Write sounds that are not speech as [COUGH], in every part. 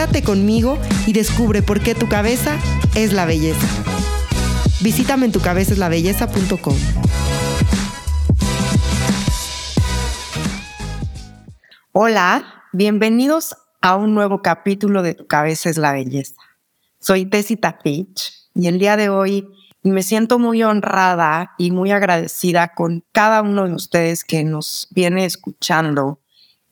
Quédate conmigo y descubre por qué tu cabeza es la belleza. Visítame en tucabezaslabelleza.com. Hola, bienvenidos a un nuevo capítulo de Tu cabeza es la belleza. Soy Tessita Fitch y el día de hoy me siento muy honrada y muy agradecida con cada uno de ustedes que nos viene escuchando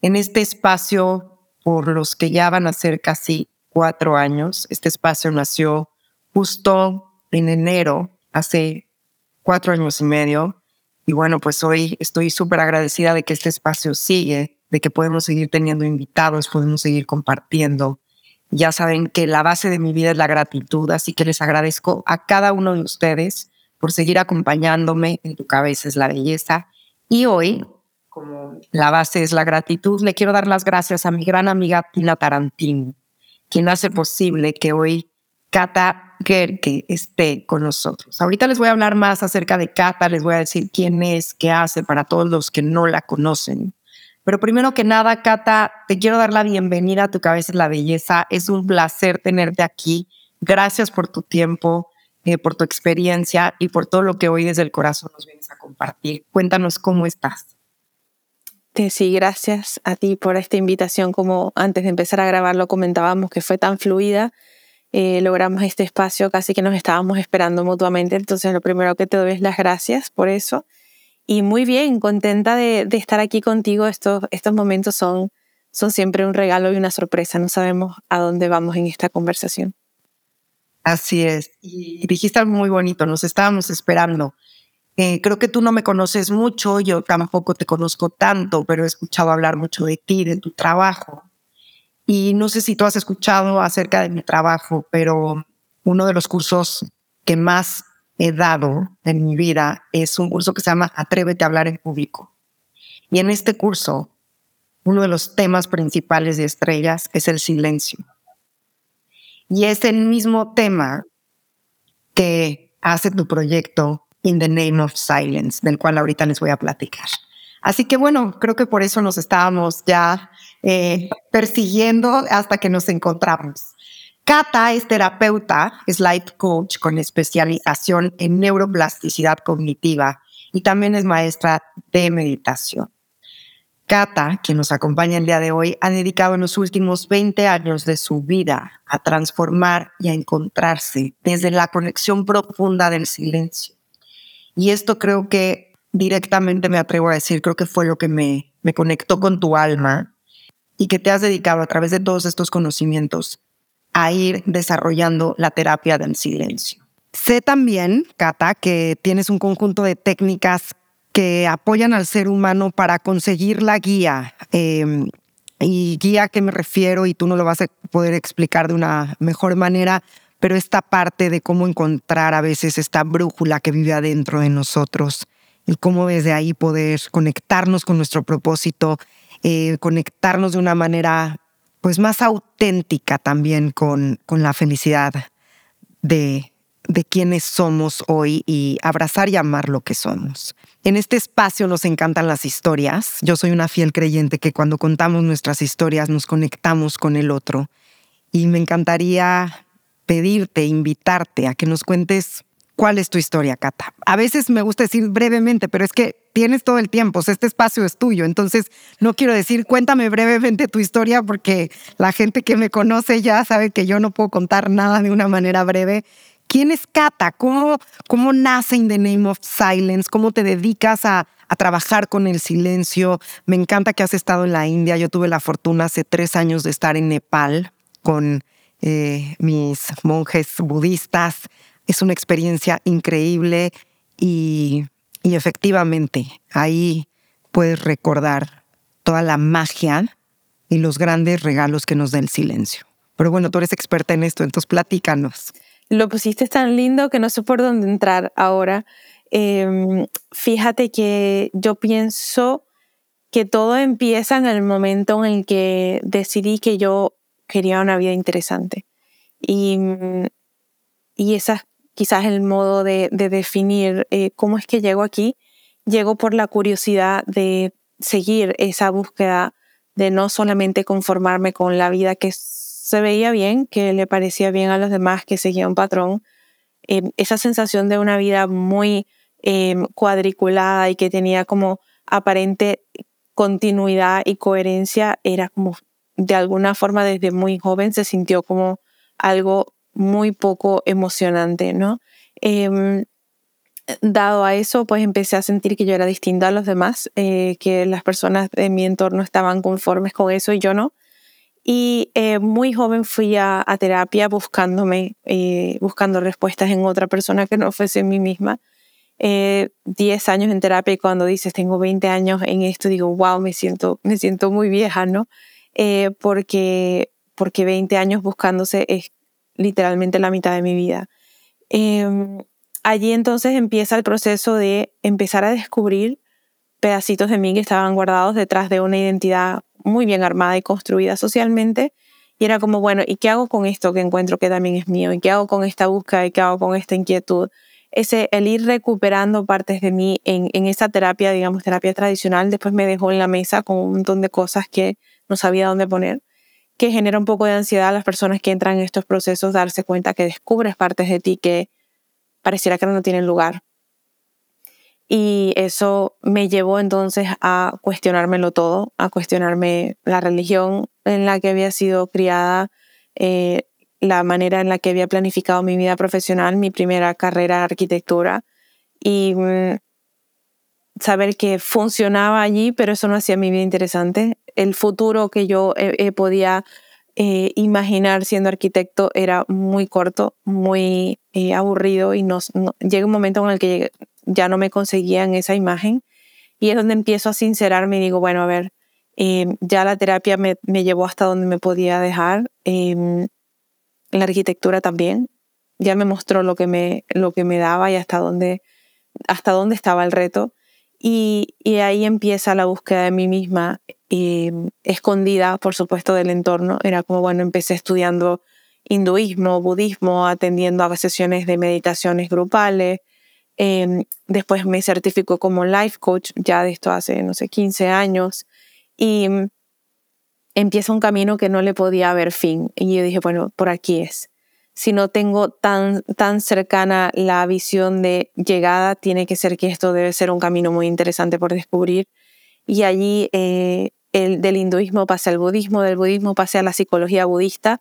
en este espacio por los que ya van a ser casi cuatro años. Este espacio nació justo en enero, hace cuatro años y medio. Y bueno, pues hoy estoy súper agradecida de que este espacio sigue, de que podemos seguir teniendo invitados, podemos seguir compartiendo. Ya saben que la base de mi vida es la gratitud, así que les agradezco a cada uno de ustedes por seguir acompañándome en tu cabeza es la belleza. Y hoy la base es la gratitud, le quiero dar las gracias a mi gran amiga Tina Tarantino, quien hace posible que hoy Cata Gerke esté con nosotros. Ahorita les voy a hablar más acerca de Cata, les voy a decir quién es, qué hace para todos los que no la conocen. Pero primero que nada, Cata, te quiero dar la bienvenida a Tu Cabeza es la Belleza. Es un placer tenerte aquí. Gracias por tu tiempo, eh, por tu experiencia y por todo lo que hoy desde el corazón nos vienes a compartir. Cuéntanos cómo estás. Sí, gracias a ti por esta invitación. Como antes de empezar a grabarlo comentábamos que fue tan fluida, eh, logramos este espacio casi que nos estábamos esperando mutuamente. Entonces, lo primero que te doy es las gracias por eso. Y muy bien, contenta de, estar aquí contigo. Estos, estos momentos son, son siempre un regalo y una sorpresa. No sabemos a dónde vamos en esta conversación. Así es. Y dijiste algo muy bonito, nos estábamos esperando. Eh, creo que tú no me conoces mucho, yo tampoco te conozco tanto, pero he escuchado hablar mucho de ti, de tu trabajo. Y no sé si tú has escuchado acerca de mi trabajo, pero uno de los cursos que más he dado en mi vida es un curso que se llama Atrévete a hablar en público. Y en este curso, uno de los temas principales de estrellas es el silencio. Y es el mismo tema que hace tu proyecto In the Name of Silence, del cual ahorita les voy a platicar. Así que bueno, creo que por eso nos estábamos ya eh, persiguiendo hasta que nos encontramos. Kata es terapeuta, es life coach con especialización en neuroplasticidad cognitiva y también es maestra de meditación. Kata, quien nos acompaña el día de hoy, ha dedicado en los últimos 20 años de su vida a transformar y a encontrarse desde la conexión profunda del silencio y esto creo que directamente me atrevo a decir, creo que fue lo que me, me conectó con tu alma y que te has dedicado a través de todos estos conocimientos a ir desarrollando la terapia del silencio. Sé también, Cata, que tienes un conjunto de técnicas que apoyan al ser humano para conseguir la guía. Em, y guía a qué me refiero, y tú no lo vas a poder explicar de una mejor manera, pero esta parte de cómo encontrar a veces esta brújula que vive adentro de nosotros y cómo desde ahí poder conectarnos con nuestro propósito, eh, conectarnos de una manera pues más auténtica también con, con la felicidad de, de quienes somos hoy y abrazar y amar lo que somos. En este espacio nos encantan las historias. Yo soy una fiel creyente que cuando contamos nuestras historias nos conectamos con el otro. Y me encantaría pedirte, invitarte a que nos cuentes cuál es tu historia, Cata. A veces me gusta decir brevemente, pero es que tienes todo el tiempo, este espacio es tuyo, entonces no quiero decir cuéntame brevemente tu historia porque la gente que me conoce ya sabe que yo no puedo contar nada de una manera breve. ¿Quién es Cata? ¿Cómo, cómo nace In the Name of Silence? ¿Cómo te dedicas a, a trabajar con el silencio? Me encanta que has estado en la India. Yo tuve la fortuna hace tres años de estar en Nepal con eh, mis monjes budistas. Es una experiencia increíble y, y efectivamente ahí puedes recordar toda la magia y los grandes regalos que nos da el silencio. Pero bueno, tú eres experta en esto, entonces platícanos. Lo pusiste tan lindo que no sé por dónde entrar ahora. Em, fíjate que yo pienso que todo empieza en el momento en el que decidí que yo quería una vida interesante. Y, y ese es quizás el modo de, definir eh, cómo es que llego aquí. Llego por la curiosidad de seguir esa búsqueda de no solamente conformarme con la vida que se veía bien, que le parecía bien a los demás, que seguía un patrón, em, esa sensación de una vida muy em, cuadriculada y que tenía como aparente continuidad y coherencia era como de alguna forma desde muy joven se sintió como algo muy poco emocionante, ¿no? Em, dado a eso, pues empecé a sentir que yo era distinta a los demás, eh, que las personas de mi entorno estaban conformes con eso y yo no. Y eh, muy joven fui a, terapia buscándome, eh, buscando respuestas en otra persona que no fuese en mí misma. 10 años en terapia y cuando dices tengo 20 años en esto, digo, wow, me siento, me siento muy vieja, ¿no? Porque, porque 20 años buscándose es literalmente la mitad de mi vida. Em, allí entonces empieza el proceso de empezar a descubrir pedacitos de mí que estaban guardados detrás de una identidad muy bien armada y construida socialmente. Y era como, bueno, ¿y qué hago con esto que encuentro que también es mío? ¿Y qué hago con esta búsqueda? ¿Y qué hago con esta inquietud? Ese, el ir recuperando partes de mí en, en esa terapia, digamos, terapia tradicional, después me dejó en la mesa con un montón de cosas que no sabía dónde poner, que genera un poco de ansiedad a las personas que entran en estos procesos, darse cuenta que descubres partes de ti que pareciera que no tienen lugar. Y eso me llevó entonces a cuestionármelo todo, a cuestionarme la religión en la que había sido criada, eh, la manera en la que había planificado mi vida profesional, mi primera carrera arquitectura y mm, saber que funcionaba allí, pero eso no hacía mi vida interesante. El futuro que yo eh, eh, podía eh, imaginar siendo arquitecto era muy corto, muy aburrido y no, llega un momento en el que ya no me conseguía en esa imagen y es donde empiezo a sincerarme y digo, bueno, a ver, em, ya la terapia me, me, llevó hasta donde me podía dejar, em, la arquitectura también, ya me mostró lo que me, lo que me daba y hasta dónde, hasta dónde estaba el reto. Y, y ahí empieza la búsqueda de mí misma, eh, escondida, por supuesto, del entorno. Era como, bueno, empecé estudiando hinduismo, budismo, atendiendo a sesiones de meditaciones grupales. Eh, después me certificó como life coach, ya de esto hace, no sé, 15 años. Y empieza un camino que no le podía haber fin. Y yo dije, bueno, por aquí es si no tengo tan, tan cercana la visión de llegada, tiene que ser que esto debe ser un camino muy interesante por descubrir. Y allí eh, el, del hinduismo pasé al budismo, del budismo pasé a la psicología budista.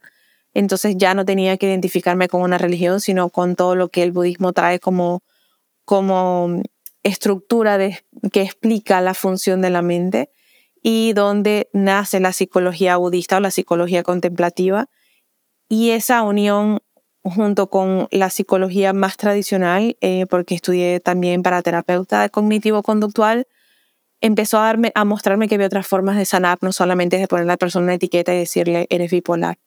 Entonces ya no tenía que identificarme con una religión, sino con todo lo que el budismo trae como, como estructura que explica la función de la mente y donde nace la psicología budista o la psicología contemplativa. Y esa unión junto con la psicología más tradicional, eh, porque estudié también para terapeuta cognitivo-conductual, empezó a, darme, a mostrarme que había otras formas de sanar, no solamente de poner a la persona una etiqueta y decirle, eres bipolar.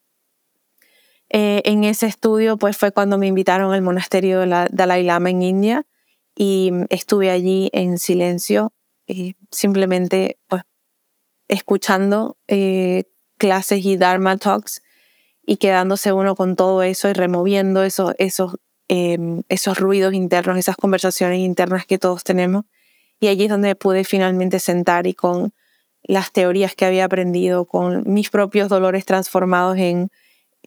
Eh, en ese estudio pues fue cuando me invitaron al monasterio de la Dalai Lama en India y estuve allí en silencio, eh, simplemente pues escuchando clases y Dharma Talks y quedándose uno con todo eso y removiendo esos, esos, em, esos ruidos internos, esas conversaciones internas que todos tenemos. Y allí es donde pude finalmente sentar y con las teorías que había aprendido, con mis propios dolores transformados en,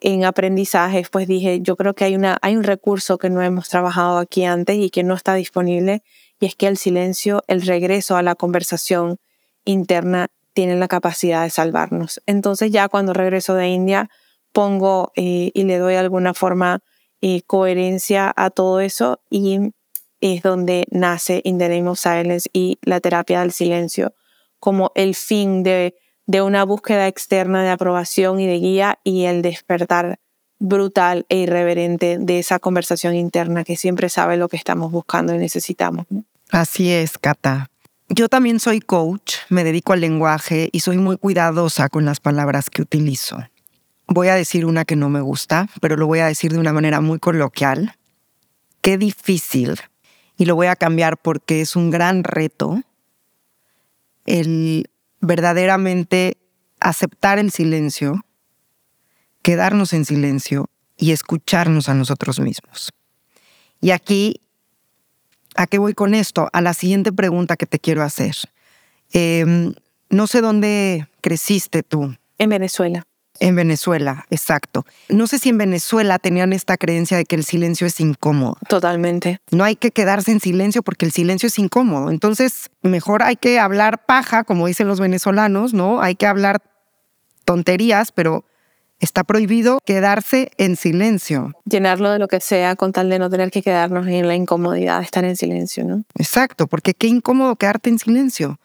en aprendizajes, pues dije, yo creo que hay, una, hay un recurso que no hemos trabajado aquí antes y que no está disponible, y es que el silencio, el regreso a la conversación interna, tiene la capacidad de salvarnos. Entonces ya cuando regreso de India, pongo eh, y le doy alguna forma eh, coherencia a todo eso y es donde nace In the Name of Silence y la terapia del silencio como el fin de, de una búsqueda externa de aprobación y de guía y el despertar brutal e irreverente de esa conversación interna que siempre sabe lo que estamos buscando y necesitamos. Así es, Cata. Yo también soy coach, me dedico al lenguaje y soy muy cuidadosa con las palabras que utilizo. Voy a decir una que no me gusta, pero lo voy a decir de una manera muy coloquial. Qué difícil. Y lo voy a cambiar porque es un gran reto el verdaderamente aceptar el silencio, quedarnos en silencio y escucharnos a nosotros mismos. Y aquí, ¿a qué voy con esto? A la siguiente pregunta que te quiero hacer. Em, no sé dónde creciste tú. En Venezuela. En Venezuela, exacto. No sé si en Venezuela tenían esta creencia de que el silencio es incómodo. Totalmente. No hay que quedarse en silencio porque el silencio es incómodo. Entonces, mejor hay que hablar paja, como dicen los venezolanos, ¿no? Hay que hablar tonterías, pero está prohibido quedarse en silencio. Llenarlo de lo que sea con tal de no tener que quedarnos en la incomodidad de estar en silencio, ¿no? Exacto, porque qué incómodo quedarte en silencio.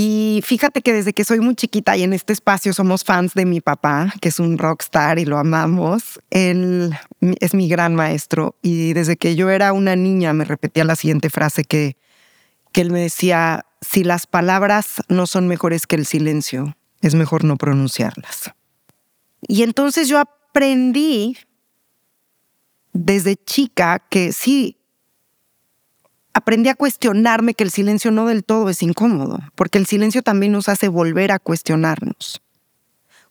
Y fíjate que desde que soy muy chiquita y en este espacio somos fans de mi papá, que es un rockstar y lo amamos. Él es mi gran maestro y desde que yo era una niña me repetía la siguiente frase que, que él me decía, si las palabras no son mejores que el silencio, es mejor no pronunciarlas. Y entonces yo aprendí desde chica que sí, aprendí a cuestionarme que el silencio no del todo es incómodo, porque el silencio también nos hace volver a cuestionarnos.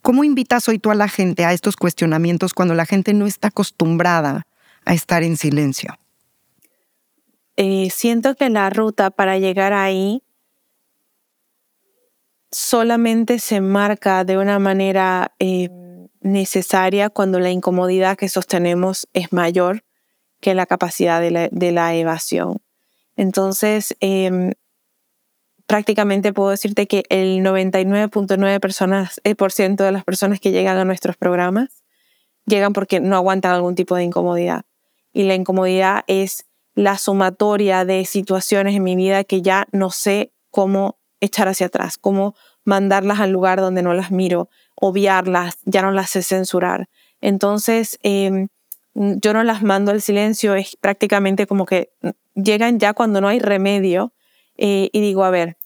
¿Cómo invitas hoy tú a la gente a estos cuestionamientos cuando la gente no está acostumbrada a estar en silencio? Eh, siento que la ruta para llegar ahí solamente se marca de una manera eh, necesaria cuando la incomodidad que sostenemos es mayor que la capacidad de la evasión. Entonces, em, prácticamente puedo decirte que el 99.9% personas, eh, de las personas que llegan a nuestros programas llegan porque no aguantan algún tipo de incomodidad. Y la incomodidad es la sumatoria de situaciones en mi vida que ya no sé cómo echar hacia atrás, cómo mandarlas al lugar donde no las miro, obviarlas, ya no las sé censurar. Entonces, em, yo no las mando al silencio, es prácticamente como que llegan ya cuando no hay remedio eh, y digo, a ver,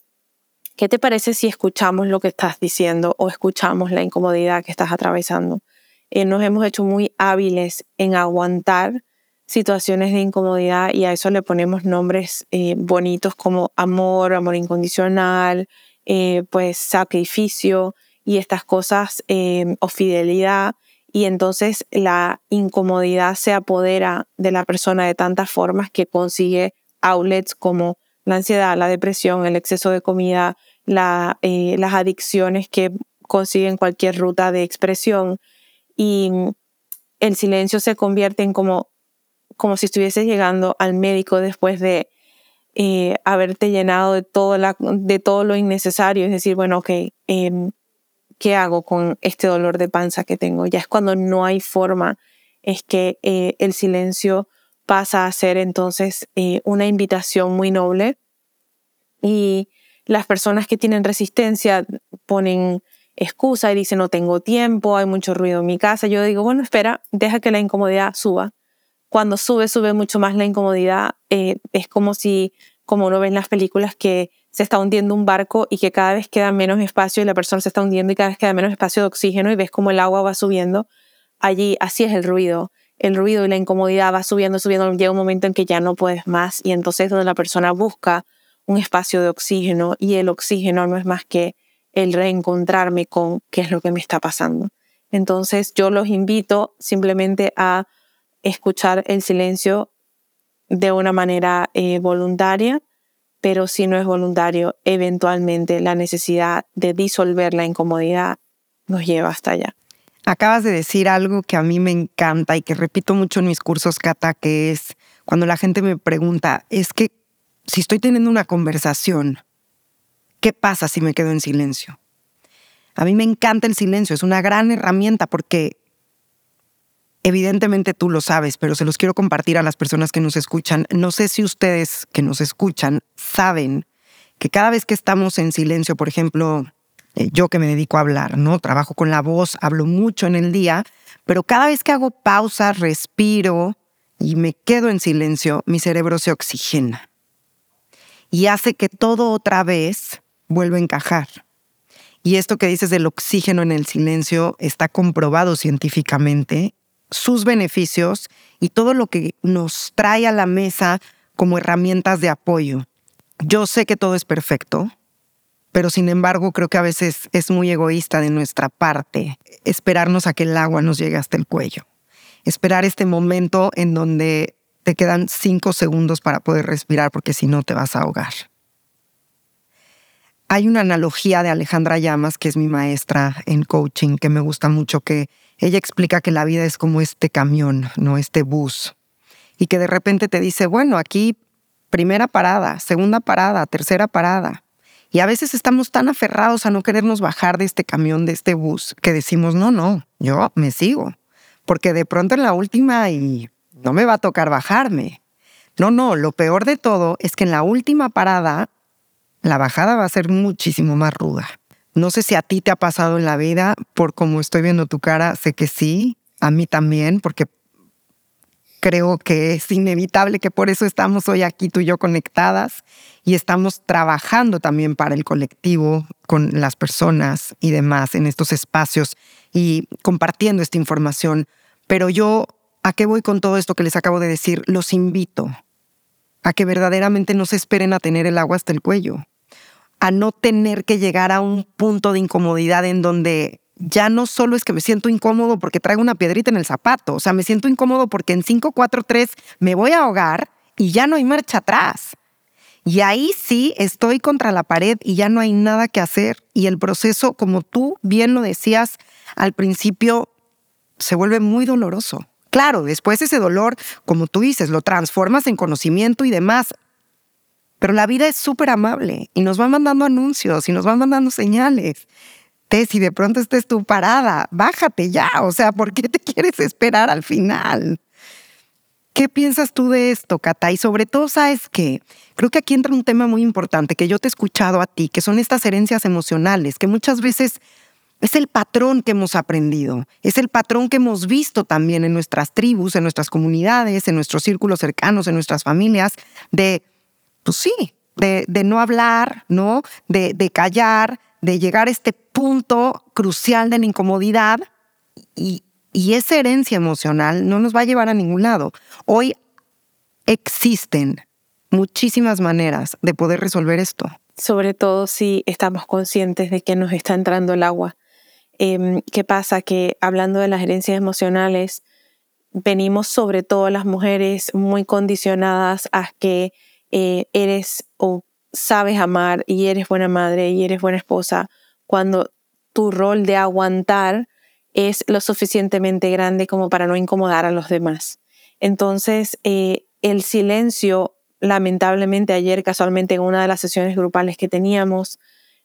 ¿qué te parece si escuchamos lo que estás diciendo o escuchamos la incomodidad que estás atravesando? Eh, nos hemos hecho muy hábiles en aguantar situaciones de incomodidad y a eso le ponemos nombres eh, bonitos como amor, amor incondicional, pues sacrificio y estas cosas o fidelidad y entonces la incomodidad se apodera de la persona de tantas formas que consigue outlets como la ansiedad, la depresión, el exceso de comida, eh, las adicciones que consiguen cualquier ruta de expresión. Y el silencio se convierte en como, como si estuvieses llegando al médico después de eh, haberte llenado de todo, la, de todo lo innecesario, es decir, bueno, ok, em, ¿qué hago con este dolor de panza que tengo? Ya es cuando no hay forma, es que eh, el silencio pasa a ser entonces eh, una invitación muy noble y las personas que tienen resistencia ponen excusa y dicen no tengo tiempo, hay mucho ruido en mi casa. Yo digo, bueno, espera, deja que la incomodidad suba. Cuando sube, sube mucho más la incomodidad. Eh, es como si, como uno ve en las películas, que se está hundiendo un barco y que cada vez queda menos espacio y la persona se está hundiendo y cada vez queda menos espacio de oxígeno y ves como el agua va subiendo. Allí, así es el ruido. El ruido y la incomodidad va subiendo, subiendo. Llega un momento en que ya no puedes más y entonces donde la persona busca un espacio de oxígeno y el oxígeno no es más que el reencontrarme con qué es lo que me está pasando. Entonces yo los invito simplemente a escuchar el silencio de una manera eh, voluntaria pero si no es voluntario, eventualmente la necesidad de disolver la incomodidad nos lleva hasta allá. Acabas de decir algo que a mí me encanta y que repito mucho en mis cursos, Kata, que es cuando la gente me pregunta, es que si estoy teniendo una conversación, ¿qué pasa si me quedo en silencio? A mí me encanta el silencio, es una gran herramienta porque Evidentemente tú lo sabes, pero se los quiero compartir a las personas que nos escuchan. No sé si ustedes que nos escuchan saben que cada vez que estamos en silencio, por ejemplo, eh, yo que me dedico a hablar, ¿no? Trabajo con la voz, hablo mucho en el día, pero cada vez que hago pausa, respiro y me quedo en silencio, mi cerebro se oxigena y hace que todo otra vez vuelva a encajar. Y esto que dices del oxígeno en el silencio está comprobado científicamente, sus beneficios y todo lo que nos trae a la mesa como herramientas de apoyo. Yo sé que todo es perfecto, pero sin embargo creo que a veces es muy egoísta de nuestra parte esperarnos a que el agua nos llegue hasta el cuello. Esperar este momento en donde te quedan cinco segundos para poder respirar porque si no te vas a ahogar. Hay una analogía de Alejandra Llamas, que es mi maestra en coaching, que me gusta mucho, que ella explica que la vida es como este camión, no este bus, y que de repente te dice, bueno, aquí primera parada, segunda parada, tercera parada. Y a veces estamos tan aferrados a no querernos bajar de este camión, de este bus, que decimos, no, no, yo me sigo, porque de pronto en la última y no me va a tocar bajarme. No, no, lo peor de todo es que en la última parada la bajada va a ser muchísimo más ruda. No sé si a ti te ha pasado en la vida, por como estoy viendo tu cara, sé que sí, a mí también, porque creo que es inevitable que por eso estamos hoy aquí tú y yo conectadas y estamos trabajando también para el colectivo, con las personas y demás en estos espacios y compartiendo esta información. Pero yo, ¿a qué voy con todo esto que les acabo de decir? Los invito a que verdaderamente no se esperen a tener el agua hasta el cuello a no tener que llegar a un punto de incomodidad en donde ya no solo es que me siento incómodo porque traigo una piedrita en el zapato, o sea, me siento incómodo porque en 5, 4, 3 me voy a ahogar y ya no hay marcha atrás. Y ahí sí estoy contra la pared y ya no hay nada que hacer. Y el proceso, como tú bien lo decías al principio, se vuelve muy doloroso. Claro, después ese dolor, como tú dices, lo transformas en conocimiento y demás. Pero la vida es súper amable y nos va mandando anuncios y nos va mandando señales. Te, si de pronto estés tu parada, bájate ya. O sea, ¿por qué te [LAUGHS] quieres esperar al final? ¿Qué piensas tú de esto, Cata? Y sobre todo, ¿sabes qué? Creo que aquí entra un tema muy importante que yo te he escuchado a ti, que son estas herencias emocionales, que muchas veces es el patrón que hemos aprendido, es el patrón que hemos visto también en nuestras tribus, en nuestras comunidades, en nuestros círculos cercanos, en nuestras familias, de pues sí, de, no hablar, ¿no? De, callar, de llegar a este punto crucial de la incomodidad y, y esa herencia emocional no nos va a llevar a ningún lado. Hoy existen muchísimas maneras de poder resolver esto. Sobre todo si estamos conscientes de que nos está entrando el agua. Em, ¿Qué pasa? Que hablando de las herencias emocionales, venimos sobre todo las mujeres muy condicionadas a que eh, eres o sabes amar y eres buena madre y eres buena esposa cuando tu rol de aguantar es lo suficientemente grande como para no incomodar a los demás. Entonces, eh, el silencio, lamentablemente ayer casualmente en una de las sesiones grupales que teníamos,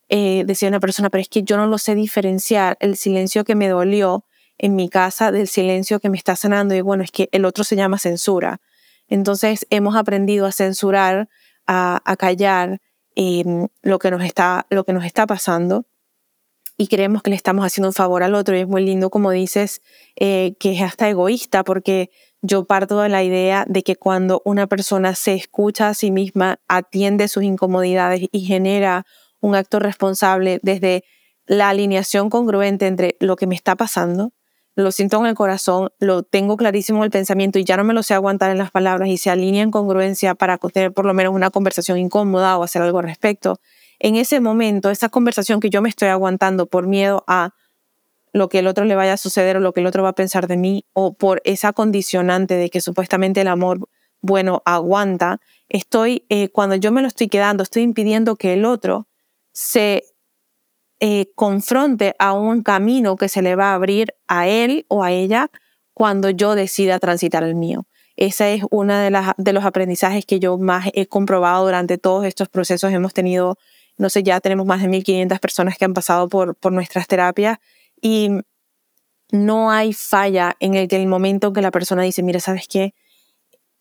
eh, decía una persona, pero es que yo no lo sé diferenciar, el silencio que me dolió en mi casa del silencio que me está sanando y bueno, es que el otro se llama censura. Entonces hemos aprendido a censurar, a, callar em, lo, que nos está, lo que nos está pasando y creemos que le estamos haciendo un favor al otro. Y es muy lindo, como dices, eh, que es hasta egoísta, porque yo parto de la idea de que cuando una persona se escucha a sí misma, atiende sus incomodidades y genera un acto responsable desde la alineación congruente entre lo que me está pasando, lo siento en el corazón, lo tengo clarísimo en el pensamiento y ya no me lo sé aguantar en las palabras y se alinea en congruencia para tener por lo menos una conversación incómoda o hacer algo al respecto, en ese momento, esa conversación que yo me estoy aguantando por miedo a lo que el otro le vaya a suceder o lo que el otro va a pensar de mí o por esa condicionante de que supuestamente el amor bueno aguanta, estoy, eh, cuando yo me lo estoy quedando, estoy impidiendo que el otro se eh, confronte a un camino que se le va a abrir a él o a ella cuando yo decida transitar el mío. Ese es uno de, las, de los aprendizajes que yo más he comprobado durante todos estos procesos. Hemos tenido, no sé, ya tenemos más de 1.500 personas que han pasado por, por nuestras terapias y no hay falla en el, el momento que la persona dice, mira, ¿sabes qué?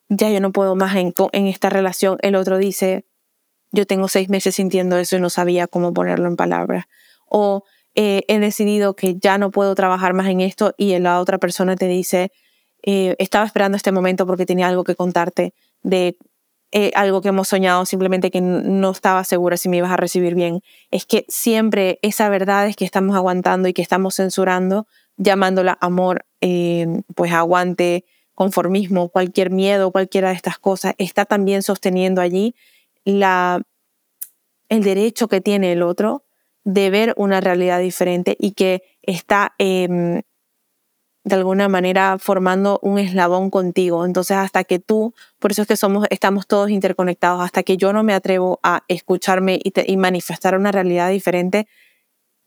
Ya yo no puedo más en, en esta relación. El otro dice, yo tengo seis meses sintiendo eso y no sabía cómo ponerlo en palabras o eh, he decidido que ya no puedo trabajar más en esto y la otra persona te dice, eh, estaba esperando este momento porque tenía algo que contarte de eh, algo que hemos soñado, simplemente que no estaba segura si me ibas a recibir bien. Es que siempre esa verdad es que estamos aguantando y que estamos censurando, llamándola amor, pues aguante, conformismo, cualquier miedo, cualquiera de estas cosas, está también sosteniendo allí la, el derecho que tiene el otro de ver una realidad diferente y que está em, de alguna manera formando un eslabón contigo. Entonces, hasta que tú, por eso es que somos, estamos todos interconectados, hasta que yo no me atrevo a escucharme y, manifestar una realidad diferente,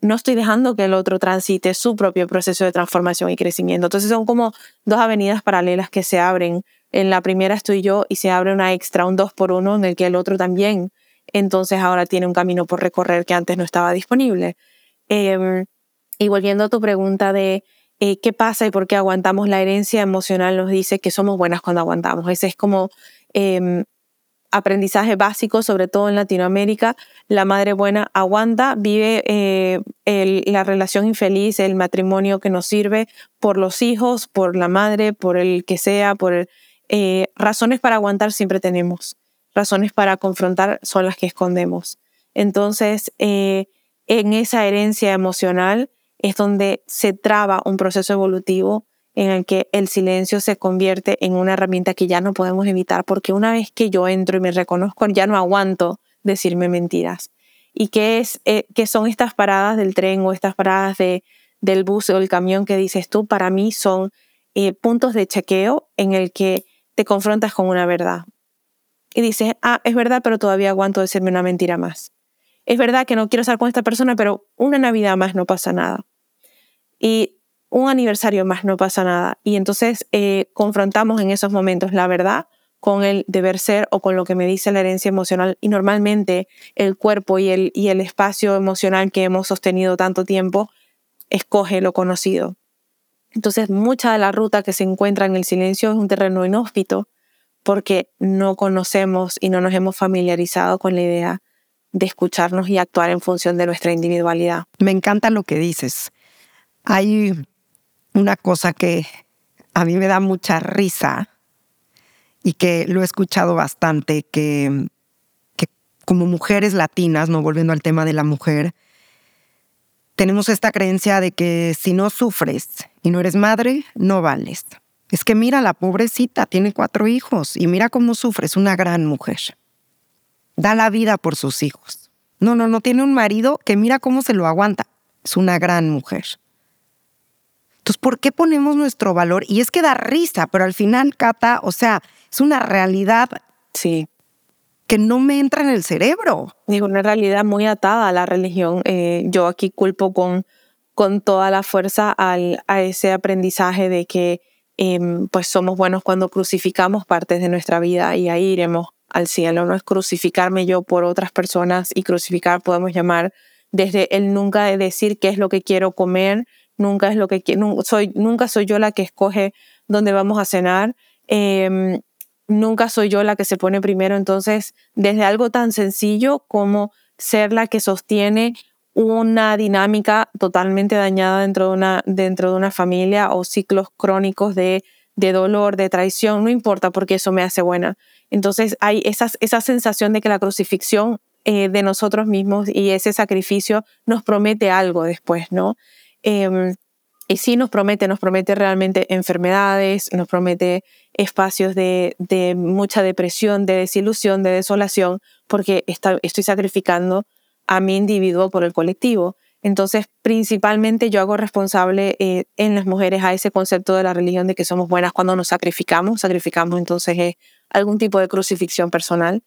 no estoy dejando que el otro transite su propio proceso de transformación y crecimiento. Entonces son como dos avenidas paralelas que se abren. En la primera estoy yo y se abre una extra, un dos por uno, en el que el otro también, entonces ahora tiene un camino por recorrer que antes no estaba disponible. Em, y volviendo a tu pregunta de eh, qué pasa y por qué aguantamos la herencia emocional nos dice que somos buenas cuando aguantamos. Ese es como em, aprendizaje básico, sobre todo en Latinoamérica. La madre buena aguanta, vive eh, la relación infeliz, el matrimonio que nos sirve por los hijos, por la madre, por el que sea, por eh, razones para aguantar siempre tenemos. Razones para confrontar son las que escondemos. Entonces, en esa herencia emocional, es donde se traba un proceso evolutivo en el que el silencio se convierte en una herramienta que ya no podemos evitar, porque una vez que yo entro y me reconozco, ya no aguanto decirme mentiras. ¿Y qué, es, eh, qué son estas paradas del tren o estas paradas de, del bus o el camión que dices tú? Para mí son eh, puntos de chequeo en el que te confrontas con una verdad. Y dices, ah, es verdad, pero todavía aguanto decirme una mentira más es verdad que no quiero estar con esta persona, pero una Navidad más no pasa nada. Y un aniversario más no pasa nada. Y entonces eh, confrontamos en esos momentos la verdad con el deber ser o con lo que me dice la herencia emocional. Y normalmente el cuerpo y el, y el espacio emocional que hemos sostenido tanto tiempo escoge lo conocido. Entonces, mucha de la ruta que se encuentra en el silencio es un terreno inhóspito porque no conocemos y no nos hemos familiarizado con la idea de escucharnos y actuar en función de nuestra individualidad. Me encanta lo que dices. Hay una cosa que a mí me da mucha risa y que lo he escuchado bastante, que, como mujeres latinas, no volviendo al tema de la mujer, tenemos esta creencia de que si no sufres y no eres madre, no vales. Es que mira, la pobrecita tiene cuatro hijos y mira cómo sufre, es una gran mujer da la vida por sus hijos. No, no, no tiene un marido que mira cómo se lo aguanta. Es una gran mujer. Entonces, ¿por qué ponemos nuestro valor? Y es que da risa, pero al final, Cata, o sea, es una realidad sí. que no me entra en el cerebro. Digo, una realidad muy atada a la religión. Eh, yo aquí culpo con, con toda la fuerza al, a ese aprendizaje de que em, pues somos buenos cuando crucificamos partes de nuestra vida y ahí iremos al cielo, no es crucificarme yo por otras personas y crucificar podemos llamar desde el nunca de decir qué es lo que quiero comer, nunca es lo que soy, nunca soy yo la que escoge dónde vamos a cenar, em, nunca soy yo la que se pone primero, entonces desde algo tan sencillo como ser la que sostiene una dinámica totalmente dañada dentro de una, dentro de una familia o ciclos crónicos de, de dolor, de traición, no importa porque eso me hace buena. Entonces hay esa, esa sensación de que la crucifixión eh, de nosotros mismos y ese sacrificio nos promete algo después, ¿no? Em, y sí nos promete, nos promete realmente enfermedades, nos promete espacios de, de mucha depresión, de desilusión, de desolación, porque estoy sacrificando a mi individuo por el colectivo. Entonces, principalmente yo hago responsable eh, en las mujeres a ese concepto de la religión de que somos buenas cuando nos sacrificamos. Sacrificamos entonces algún tipo de crucifixión personal.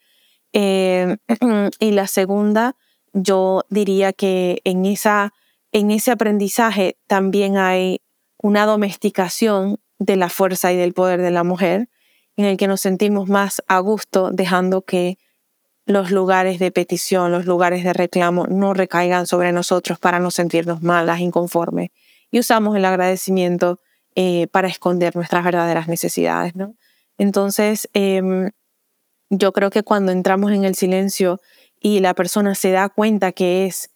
Eh, [CLEARS THROAT] y la segunda, yo diría que en, esa, en ese aprendizaje también hay una domesticación de la fuerza y del poder de la mujer, en el que nos sentimos más a gusto dejando que los lugares de petición, los lugares de reclamo no recaigan sobre nosotros para no sentirnos malas, inconformes. Y usamos el agradecimiento eh, para esconder nuestras verdaderas necesidades. ¿no? Entonces, em, yo creo que cuando entramos en el silencio y la persona se da cuenta que es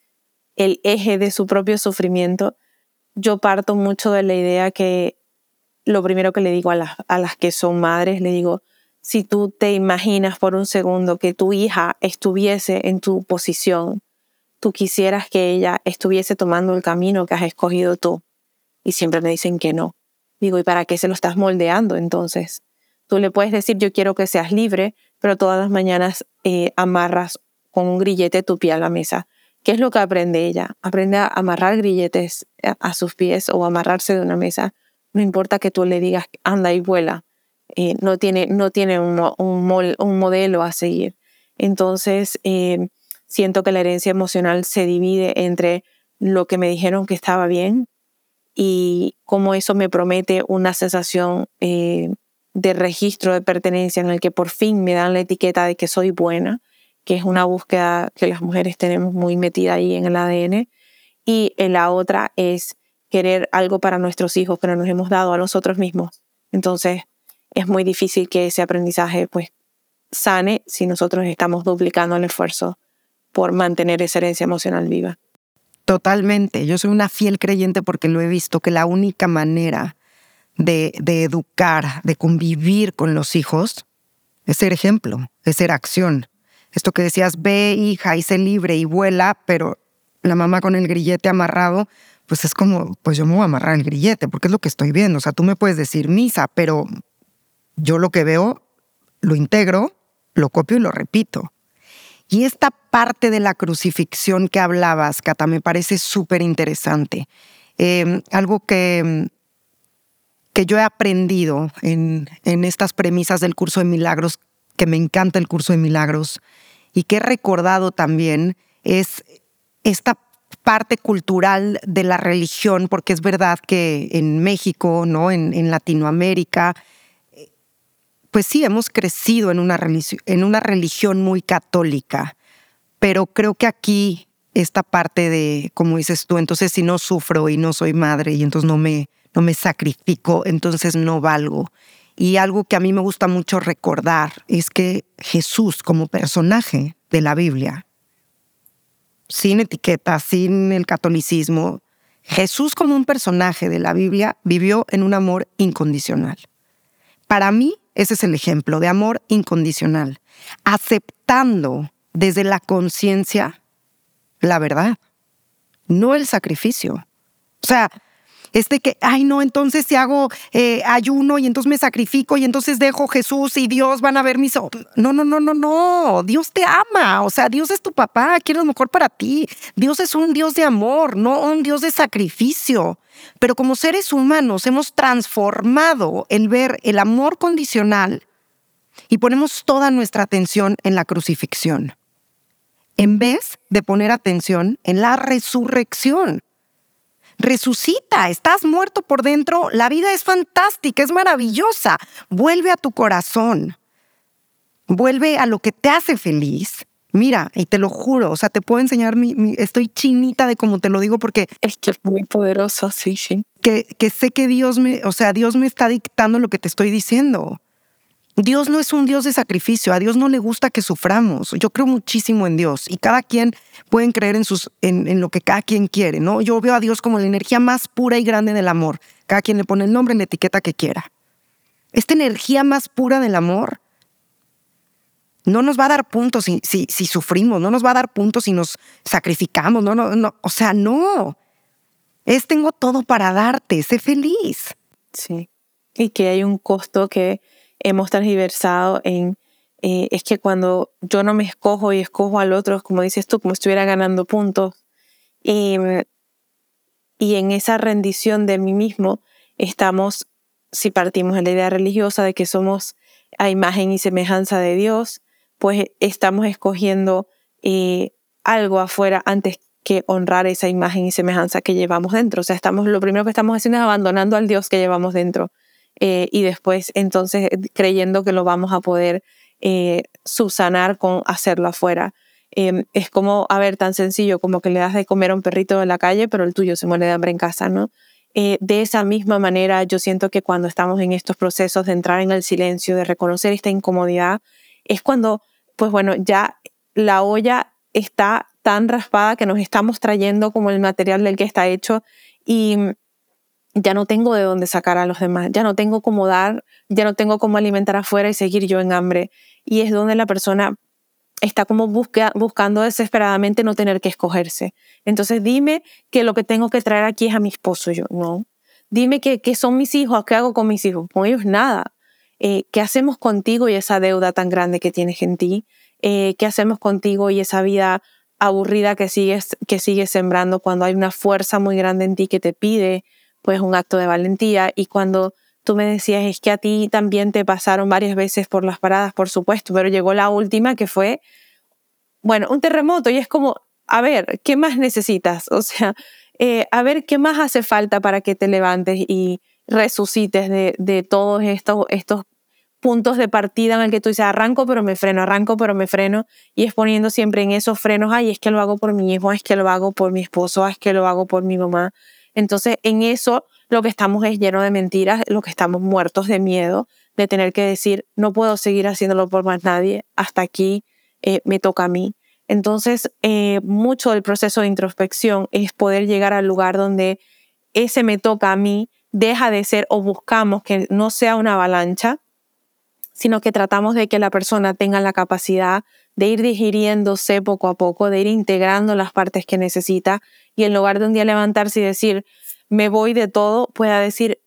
el eje de su propio sufrimiento, yo parto mucho de la idea que lo primero que le digo a las, a las que son madres, le digo, si tú te imaginas por un segundo que tu hija estuviese en tu posición, tú quisieras que ella estuviese tomando el camino que has escogido tú. Y siempre me dicen que no. Digo, ¿y para qué se lo estás moldeando entonces? Tú le puedes decir, yo quiero que seas libre, pero todas las mañanas eh, amarras con un grillete tu pie a la mesa. ¿Qué es lo que aprende ella? Aprende a amarrar grilletes a, sus pies o amarrarse de una mesa. No importa que tú le digas, anda y vuela. Eh, no tiene, no tiene un, un, modelo a seguir. Entonces, eh, siento que la herencia emocional se divide entre lo que me dijeron que estaba bien y cómo eso me promete una sensación eh, de registro de pertenencia en el que por fin me dan la etiqueta de que soy buena, que es una búsqueda que las mujeres tenemos muy metida ahí en el ADN. Y la otra es querer algo para nuestros hijos que no nos hemos dado a nosotros mismos. Entonces es muy difícil que ese aprendizaje pues sane si nosotros estamos duplicando el esfuerzo por mantener esa herencia emocional viva. Totalmente. Yo soy una fiel creyente porque lo he visto que la única manera de, educar, de convivir con los hijos, es ser ejemplo, es ser acción. Esto que decías, ve hija y sé libre y vuela, pero la mamá con el grillete amarrado, pues es como, pues yo me voy a amarrar el grillete, porque es lo que estoy viendo. O sea, tú me puedes decir misa, pero yo lo que veo, lo integro, lo copio y lo repito. Y esta parte de la crucifixión que hablabas, Cata, me parece súper interesante. Em, algo que, que yo he aprendido en, en estas premisas del curso de milagros, que me encanta el curso de milagros, y que he recordado también, es esta parte cultural de la religión, porque es verdad que en México, ¿no? en, en Latinoamérica, pues sí, hemos crecido en una, religión muy católica, pero creo que aquí esta parte de, como dices tú, entonces si no sufro y no soy madre y entonces no me, no me sacrifico, entonces no valgo. Y algo que a mí me gusta mucho recordar es que Jesús como personaje de la Biblia, sin etiqueta, sin el catolicismo, Jesús como un personaje de la Biblia vivió en un amor incondicional. Para mí, ese es el ejemplo de amor incondicional, aceptando desde la conciencia la verdad, no el sacrificio. O sea, es de que, ay no, entonces si hago eh, ayuno y entonces me sacrifico y entonces dejo Jesús y Dios van a ver mis... No, no, no, no, no, Dios te ama, o sea, Dios es tu papá, quiere lo mejor para ti. Dios es un Dios de amor, no un Dios de sacrificio. Pero como seres humanos hemos transformado el ver el amor condicional y ponemos toda nuestra atención en la crucifixión, en vez de poner atención en la resurrección resucita, estás muerto por dentro, la vida es fantástica, es maravillosa, vuelve a tu corazón, vuelve a lo que te hace feliz. Mira, y te lo juro, o sea, te puedo enseñar, mi, estoy chinita de cómo te lo digo porque... Es que es muy poderoso, sí, sí. Que, que sé que Dios me, o sea, Dios me está dictando lo que te estoy diciendo. Dios no es un Dios de sacrificio, a Dios no le gusta que suframos. Yo creo muchísimo en Dios y cada quien puede creer en, sus, en, lo que cada quien quiere, ¿no? Yo veo a Dios como la energía más pura y grande del amor. Cada quien le pone el nombre en la etiqueta que quiera. Esta energía más pura del amor no nos va a dar puntos si, si, si sufrimos, no nos va a dar puntos si nos sacrificamos, no, no, no, o sea, no. Es tengo todo para darte, sé feliz. Sí. Y que hay un costo que hemos transversado en eh, es que cuando yo no me escojo y escojo al otro, como dices tú, como estuviera ganando puntos, y, y en esa rendición de mí mismo estamos, si partimos de la idea religiosa de que somos a imagen y semejanza de Dios, pues estamos escogiendo eh, algo afuera antes que honrar esa imagen y semejanza que llevamos dentro. O sea, estamos, lo primero que estamos haciendo es abandonando al Dios que llevamos dentro. Eh, y después entonces eh, creyendo que lo vamos a poder eh, subsanar con hacerlo afuera. Em, es como, a ver, tan sencillo como que le das de comer a un perrito en la calle, pero el tuyo se muere de hambre en casa, ¿no? de esa misma manera, yo siento que cuando estamos en estos procesos de entrar en el silencio, de reconocer esta incomodidad, es cuando, pues bueno, ya la olla está tan raspada que nos estamos trayendo como el material del que está hecho y ya no tengo de dónde sacar a los demás, ya no tengo cómo dar, ya no tengo cómo alimentar afuera y seguir yo en hambre. Y es donde la persona está como buscando desesperadamente no tener que escogerse. Entonces dime que lo que tengo que traer aquí es a mi esposo. Yo, no. Dime que, son mis hijos, ¿qué hago con mis hijos? Con ellos nada. Eh, ¿Qué hacemos contigo y esa deuda tan grande que tienes en ti? Eh, ¿Qué hacemos contigo y esa vida aburrida que sigues, que sigues sembrando cuando hay una fuerza muy grande en ti que te pide pues un acto de valentía? Y cuando tú me decías, es que a ti también te pasaron varias veces por las paradas, por supuesto, pero llegó la última que fue, bueno, un terremoto y es como, a ver, ¿qué más necesitas? [LAUGHS] O sea, eh, a ver, ¿qué más hace falta para que te levantes y resucites de, de todos estos, estos puntos de partida en el que tú dices, arranco pero me freno, arranco pero me freno, y es poniendo siempre en esos frenos, ay, es que lo hago por mi hijo, es que lo hago por mi esposo, es que lo hago por mi mamá. Entonces, en eso lo que estamos es lleno de mentiras, lo que estamos muertos de miedo de tener que decir, no puedo seguir haciéndolo por más nadie, hasta aquí eh, me toca a mí. Entonces, eh, mucho del proceso de introspección es poder llegar al lugar donde ese me toca a mí deja de ser o buscamos que no sea una avalancha, sino que tratamos de que la persona tenga la capacidad de ir digiriéndose poco a poco, de ir integrando las partes que necesita y en lugar de un día levantarse y decir, me voy de todo, pueda decir,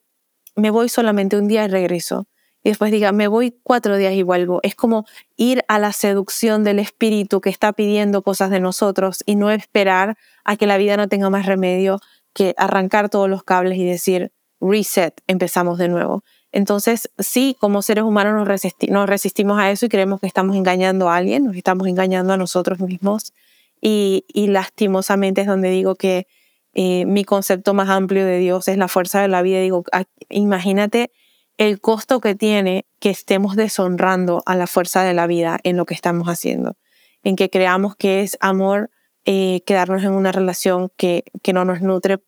me voy solamente un día y regreso. Y después diga, me voy cuatro días y vuelvo. Es como ir a la seducción del espíritu que está pidiendo cosas de nosotros y no esperar a que la vida no tenga más remedio que arrancar todos los cables y decir, reset, empezamos de nuevo. Entonces, sí, como seres humanos nos, resistimos a eso y creemos que estamos engañando a alguien, nos estamos engañando a nosotros mismos. Y, lastimosamente es donde digo que eh, mi concepto más amplio de Dios es la fuerza de la vida. Digo, imagínate el costo que tiene que estemos deshonrando a la fuerza de la vida en lo que estamos haciendo, en que creamos que es amor eh, quedarnos en una relación que, que no nos nutre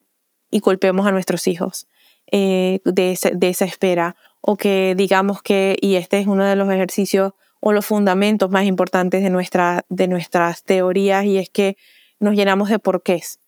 y golpeemos a nuestros hijos. Eh, de, esa espera o que digamos que, y este es uno de los ejercicios o los fundamentos más importantes de, nuestra, de nuestras teorías y es que nos llenamos de porqués.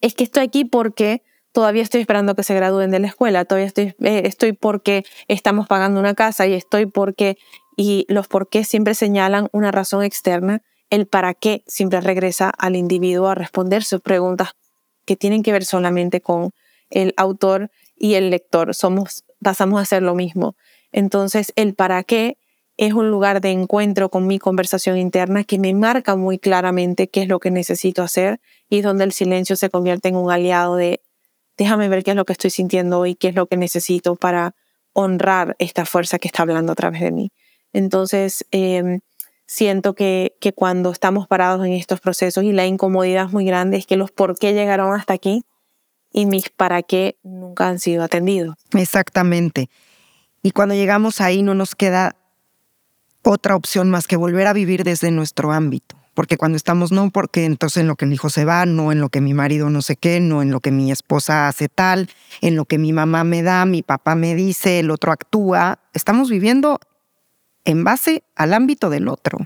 Es que estoy aquí porque todavía estoy esperando que se gradúen de la escuela, todavía estoy, eh, estoy porque estamos pagando una casa y estoy porque, y los porqués siempre señalan una razón externa, el para qué siempre regresa al individuo a responder sus preguntas que tienen que ver solamente con el autor y el lector. Somos, pasamos a hacer lo mismo. Entonces, el para qué es un lugar de encuentro con mi conversación interna que me marca muy claramente qué es lo que necesito hacer y donde el silencio se convierte en un aliado de déjame ver qué es lo que estoy sintiendo hoy, qué es lo que necesito para honrar esta fuerza que está hablando a través de mí. Entonces, em, siento que, que cuando estamos parados en estos procesos y la incomodidad es muy grande, es que los por qué llegaron hasta aquí y mis para qué nunca han sido atendidos. Exactamente. Y cuando llegamos ahí no nos queda otra opción más que volver a vivir desde nuestro ámbito. Porque cuando estamos, no, porque entonces en lo que mi hijo se va, no en lo que mi marido no sé qué, no en lo que mi esposa hace tal, en lo que mi mamá me da, mi papá me dice, el otro actúa. Estamos viviendo en base al ámbito del otro.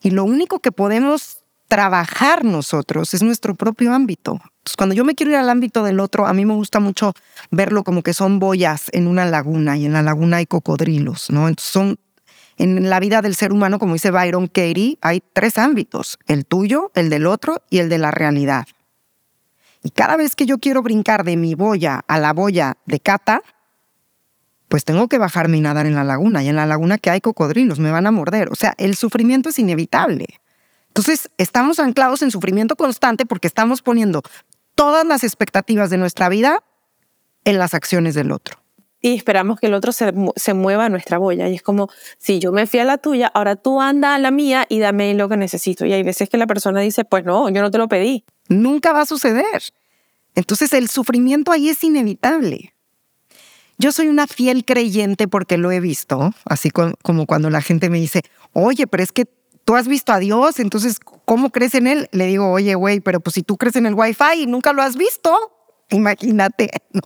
Y lo único que podemos trabajar nosotros, es nuestro propio ámbito. cuando yo me quiero ir al ámbito del otro, a mí me gusta mucho verlo como que son boyas en una laguna y en la laguna hay cocodrilos, ¿no? Entonces son en la vida del ser humano, como dice Byron Katie, hay tres ámbitos, el tuyo, el del otro y el de la realidad. Y cada vez que yo quiero brincar de mi boya a la boya de Cata, pues tengo que bajarme y nadar en la laguna. Y en la laguna que hay cocodrilos, me van a morder. O sea, el sufrimiento es inevitable. Entonces, estamos anclados en sufrimiento constante porque estamos poniendo todas las expectativas de nuestra vida en las acciones del otro. Y esperamos que el otro se, mueva a nuestra boya. Y es como, si yo me fui a la tuya, ahora tú anda a la mía y dame lo que necesito. Y hay veces que la persona dice, pues no, yo no te lo pedí. Nunca va a suceder. Entonces el sufrimiento ahí es inevitable. Yo soy una fiel creyente porque lo he visto, así como cuando la gente me dice, oye, pero es que tú has visto a Dios, entonces, ¿cómo crees en Él? Le digo, oye, güey, pero pues si tú crees en el Wi-Fi y nunca lo has visto, imagínate, [LAUGHS] no.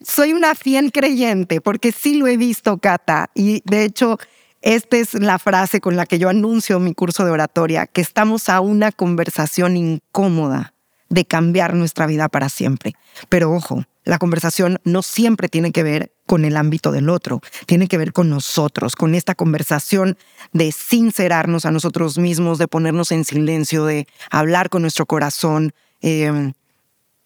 Soy una fiel creyente porque sí lo he visto, Cata, y de hecho, esta es la frase con la que yo anuncio mi curso de oratoria, que estamos a una conversación incómoda de cambiar nuestra vida para siempre. Pero ojo, la conversación no siempre tiene que ver con el ámbito del otro, tiene que ver con nosotros, con esta conversación de sincerarnos a nosotros mismos, de ponernos en silencio, de hablar con nuestro corazón em,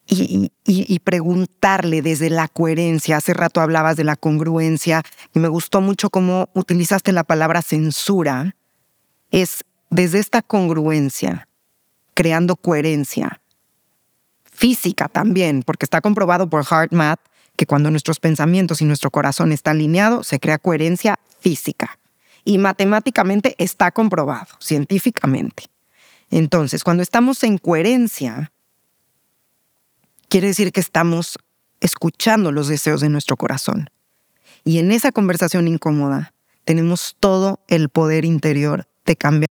y, preguntarle desde la coherencia. Hace rato hablabas de la congruencia y me gustó mucho cómo utilizaste la palabra censura. Es desde esta congruencia, creando coherencia física también, porque está comprobado por HeartMath que cuando nuestros pensamientos y nuestro corazón están alineados, se crea coherencia física. Y matemáticamente está comprobado, científicamente. Entonces, cuando estamos en coherencia, quiere decir que estamos escuchando los deseos de nuestro corazón. Y en esa conversación incómoda tenemos todo el poder interior de cambiar.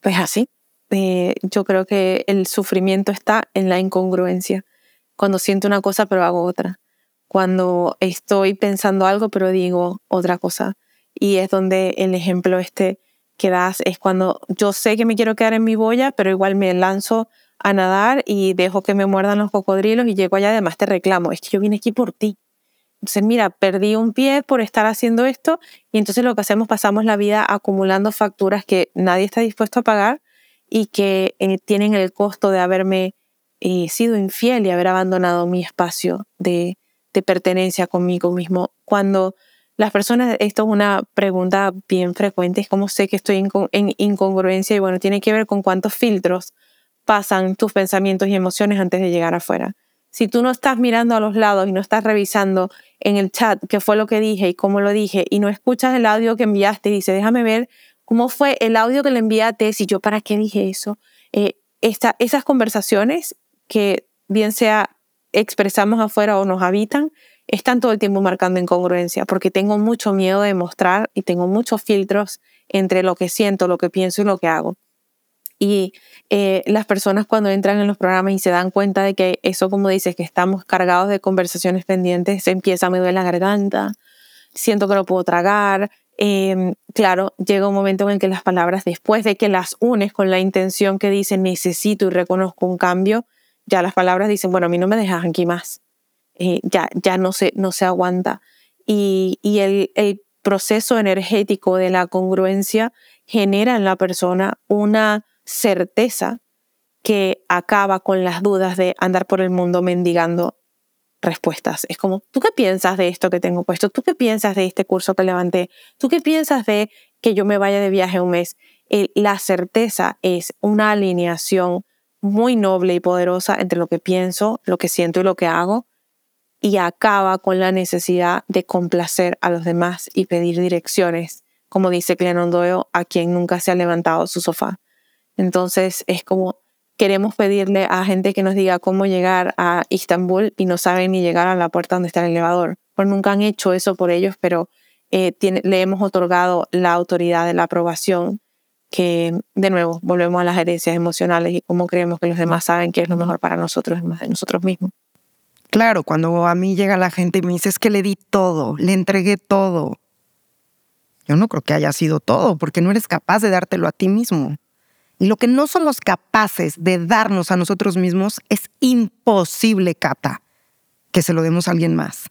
Pues así, eh, yo creo que el sufrimiento está en la incongruencia. Cuando siento una cosa pero hago otra. Cuando estoy pensando algo pero digo otra cosa. Y es donde el ejemplo este que das es cuando yo sé que me quiero quedar en mi boya, pero igual me lanzo a nadar y dejo que me muerdan los cocodrilos y llego allá, además te reclamo, es que yo vine aquí por ti. Entonces, mira, perdí un pie por estar haciendo esto y entonces lo que hacemos, pasamos la vida acumulando facturas que nadie está dispuesto a pagar y que eh, tienen el costo de haberme eh, sido infiel y haber abandonado mi espacio de, pertenencia conmigo mismo. Cuando las personas, esto es una pregunta bien frecuente, es como sé que estoy en, incongruencia y bueno, tiene que ver con cuántos filtros pasan tus pensamientos y emociones antes de llegar afuera. Si tú no estás mirando a los lados y no estás revisando en el chat qué fue lo que dije y cómo lo dije y no escuchas el audio que enviaste y dices, déjame ver cómo fue el audio que le enviaste, si yo para qué dije eso, eh, esas conversaciones que bien sea expresamos afuera o nos habitan, están todo el tiempo marcando incongruencia, porque tengo mucho miedo de mostrar y tengo muchos filtros entre lo que siento, lo que pienso y lo que hago. Y eh, las personas cuando entran en los programas y se dan cuenta de que eso, como dices, que estamos cargados de conversaciones pendientes, se empieza a me duele la garganta, siento que no puedo tragar. Em, claro, llega un momento en el que las palabras, después de que las unes con la intención que dicen necesito y reconozco un cambio, ya las palabras dicen, bueno, a mí no me dejas aquí más. Eh, ya, ya no, se, no se aguanta. Y, el proceso energético de la congruencia genera en la persona una certeza que acaba con las dudas de andar por el mundo mendigando respuestas. Es como, ¿tú qué piensas de esto que tengo puesto? ¿Tú qué piensas de este curso que levanté? ¿Tú qué piensas de que yo me vaya de viaje un mes? la certeza es una alineación muy noble y poderosa entre lo que pienso, lo que siento y lo que hago, y acaba con la necesidad de complacer a los demás y pedir direcciones, como dice Clenon Doyle, a quien nunca se ha levantado su sofá. Entonces es como queremos pedirle a gente que nos diga cómo llegar a Istambul y no saben ni llegar a la puerta donde está el elevador. Pues nunca han hecho eso por ellos, pero eh, le hemos otorgado la autoridad de la aprobación que de nuevo volvemos a las herencias emocionales y cómo creemos que los demás saben qué es lo mejor para nosotros, más de nosotros mismos. Claro, cuando a mí llega la gente y me dice es que le di todo, le entregué todo. Yo no creo que haya sido todo, porque no eres capaz de dártelo a ti mismo. Y lo que no somos capaces de darnos a nosotros mismos es imposible, Cata, que se lo demos a alguien más.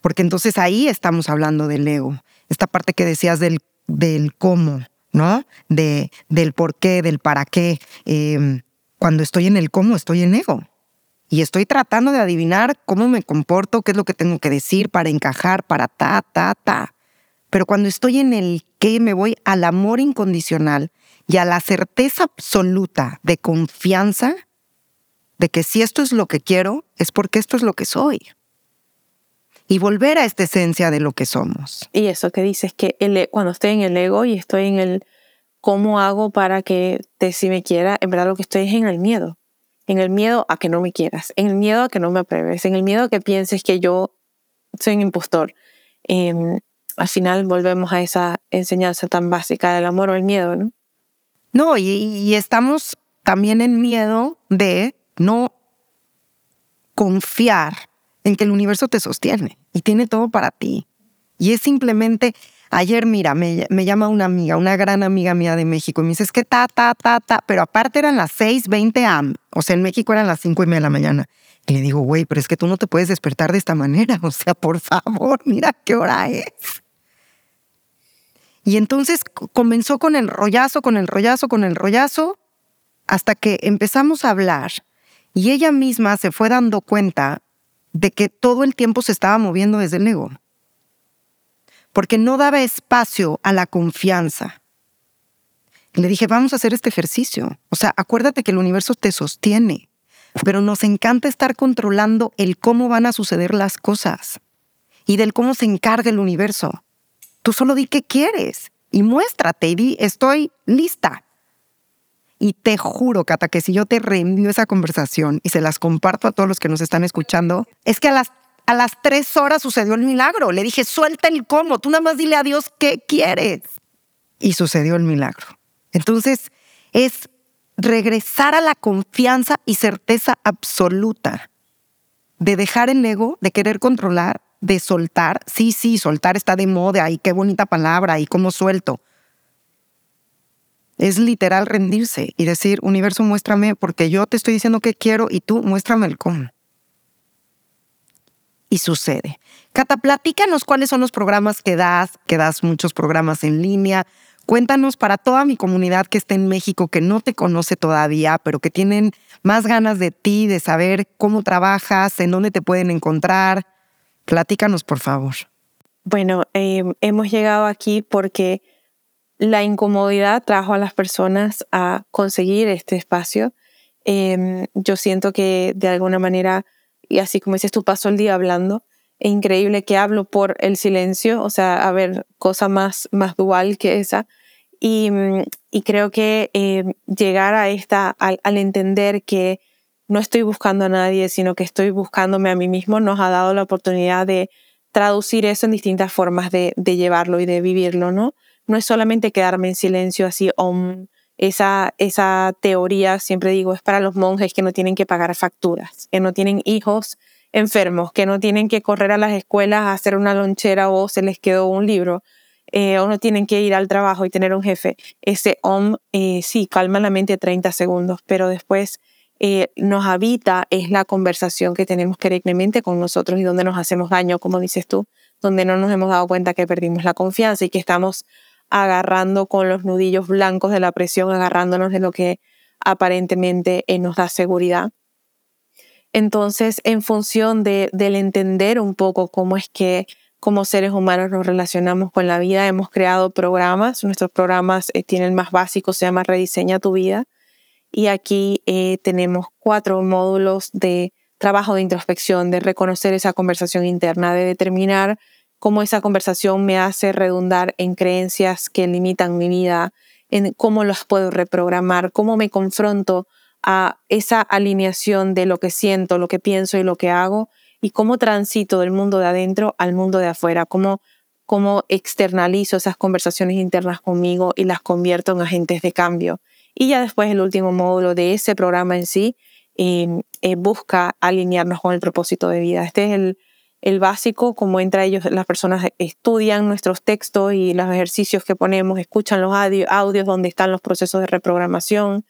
Porque entonces ahí estamos hablando del ego. Esta parte que decías del, del cómo. ¿no? De, del por qué, del para qué. Em, cuando estoy en el cómo, estoy en ego. Y estoy tratando de adivinar cómo me comporto, qué es lo que tengo que decir para encajar, para ta, ta, ta. Pero cuando estoy en el qué, me voy al amor incondicional y a la certeza absoluta de confianza de que si esto es lo que quiero, es porque esto es lo que soy y volver a esta esencia de lo que somos. Y eso que dices que el, cuando estoy en el ego y estoy en el cómo hago para que te si me quiera, en verdad lo que estoy es en el miedo. En el miedo a que no me quieras, en el miedo a que no me apruebes, en el miedo a que pienses que yo soy un impostor. Em, al final volvemos a esa enseñanza tan básica del amor o el miedo, ¿no? No, y, y estamos también en miedo de no confiar en que el universo te sostiene y tiene todo para ti. Y es simplemente Ayer, mira, me, me, llama una amiga, una gran amiga mía de México, y me dice, es que ta, ta, ta, ta, pero aparte eran las 6.20 am, o sea, en México eran las 5 y media de la mañana. Y le digo, güey, pero es que tú no te puedes despertar de esta manera, [LAUGHS] o sea, por favor, mira qué hora es. Y entonces comenzó con el rollazo, con el rollazo, con el rollazo, hasta que empezamos a hablar y ella misma se fue dando cuenta de que todo el tiempo se estaba moviendo desde el ego, porque no daba espacio a la confianza. le dije, vamos a hacer este ejercicio. O sea, acuérdate que el universo te sostiene, pero nos encanta estar controlando el cómo van a suceder las cosas y del cómo se encarga el universo. Tú solo di qué quieres y muéstrate y di, estoy lista. Y te juro, Cata, que si yo te reenvío esa conversación y se las comparto a todos los que nos están escuchando, es que a las, a las tres horas sucedió el milagro. Le dije, suelta el cómo, tú nada más dile a Dios qué quieres. Y sucedió el milagro. Entonces, es regresar a la confianza y certeza absoluta de dejar el ego, de querer controlar de soltar, sí, sí, soltar está de moda y qué bonita palabra y cómo suelto. Es literal rendirse y decir, universo, muéstrame porque yo te estoy diciendo que quiero y tú muéstrame el cómo. Y sucede. Cata, platícanos cuáles son los programas que das, que das muchos programas en línea. Cuéntanos para toda mi comunidad que está en México, que no te conoce todavía, pero que tienen más ganas de ti, de saber cómo trabajas, en dónde te pueden encontrar. Platícanos, por favor. Bueno, em, hemos llegado aquí porque la incomodidad trajo a las personas a conseguir este espacio. Em, yo siento que de alguna manera, y así como dices, tú paso el día hablando, es increíble que hablo por el silencio, o sea, a ver, cosa más, más dual que esa. Y, mm, y creo que em, llegar a esta, al, al entender que no estoy buscando a nadie, sino que estoy buscándome a mí mismo, nos ha dado la oportunidad de traducir eso en distintas formas de, llevarlo y de vivirlo, ¿no? No es solamente quedarme en silencio así, esa, esa teoría, siempre digo, es para los monjes que no tienen que pagar facturas, que no tienen hijos enfermos, que no tienen que correr a las escuelas a hacer una lonchera o se les quedó un libro, eh, o no tienen que ir al trabajo y tener un jefe. Ese om, eh, sí, calma la mente 30 segundos, pero después eh, nos habita es la conversación que tenemos directamente con nosotros y donde nos hacemos daño, como dices tú, donde no nos hemos dado cuenta que perdimos la confianza y que estamos agarrando con los nudillos blancos de la presión, agarrándonos de lo que aparentemente eh, nos da seguridad. Entonces, en función de, del entender un poco cómo es que como seres humanos nos relacionamos con la vida, hemos creado programas. Nuestros programas eh, tienen más básico, se llama Rediseña tu vida y aquí eh, tenemos cuatro módulos de trabajo de introspección, de reconocer esa conversación interna, de determinar cómo esa conversación me hace redundar en creencias que limitan mi vida, en cómo las puedo reprogramar, cómo me confronto a esa alineación de lo que siento, lo que pienso y lo que hago, y cómo transito del mundo de adentro al mundo de afuera, cómo, cómo externalizo esas conversaciones internas conmigo y las convierto en agentes de cambio. Y ya después el último módulo de ese programa en sí eh, busca alinearnos con el propósito de vida. Este es el, el básico, como entre ellos las personas estudian nuestros textos y los ejercicios que ponemos, escuchan los audios donde están los procesos de reprogramación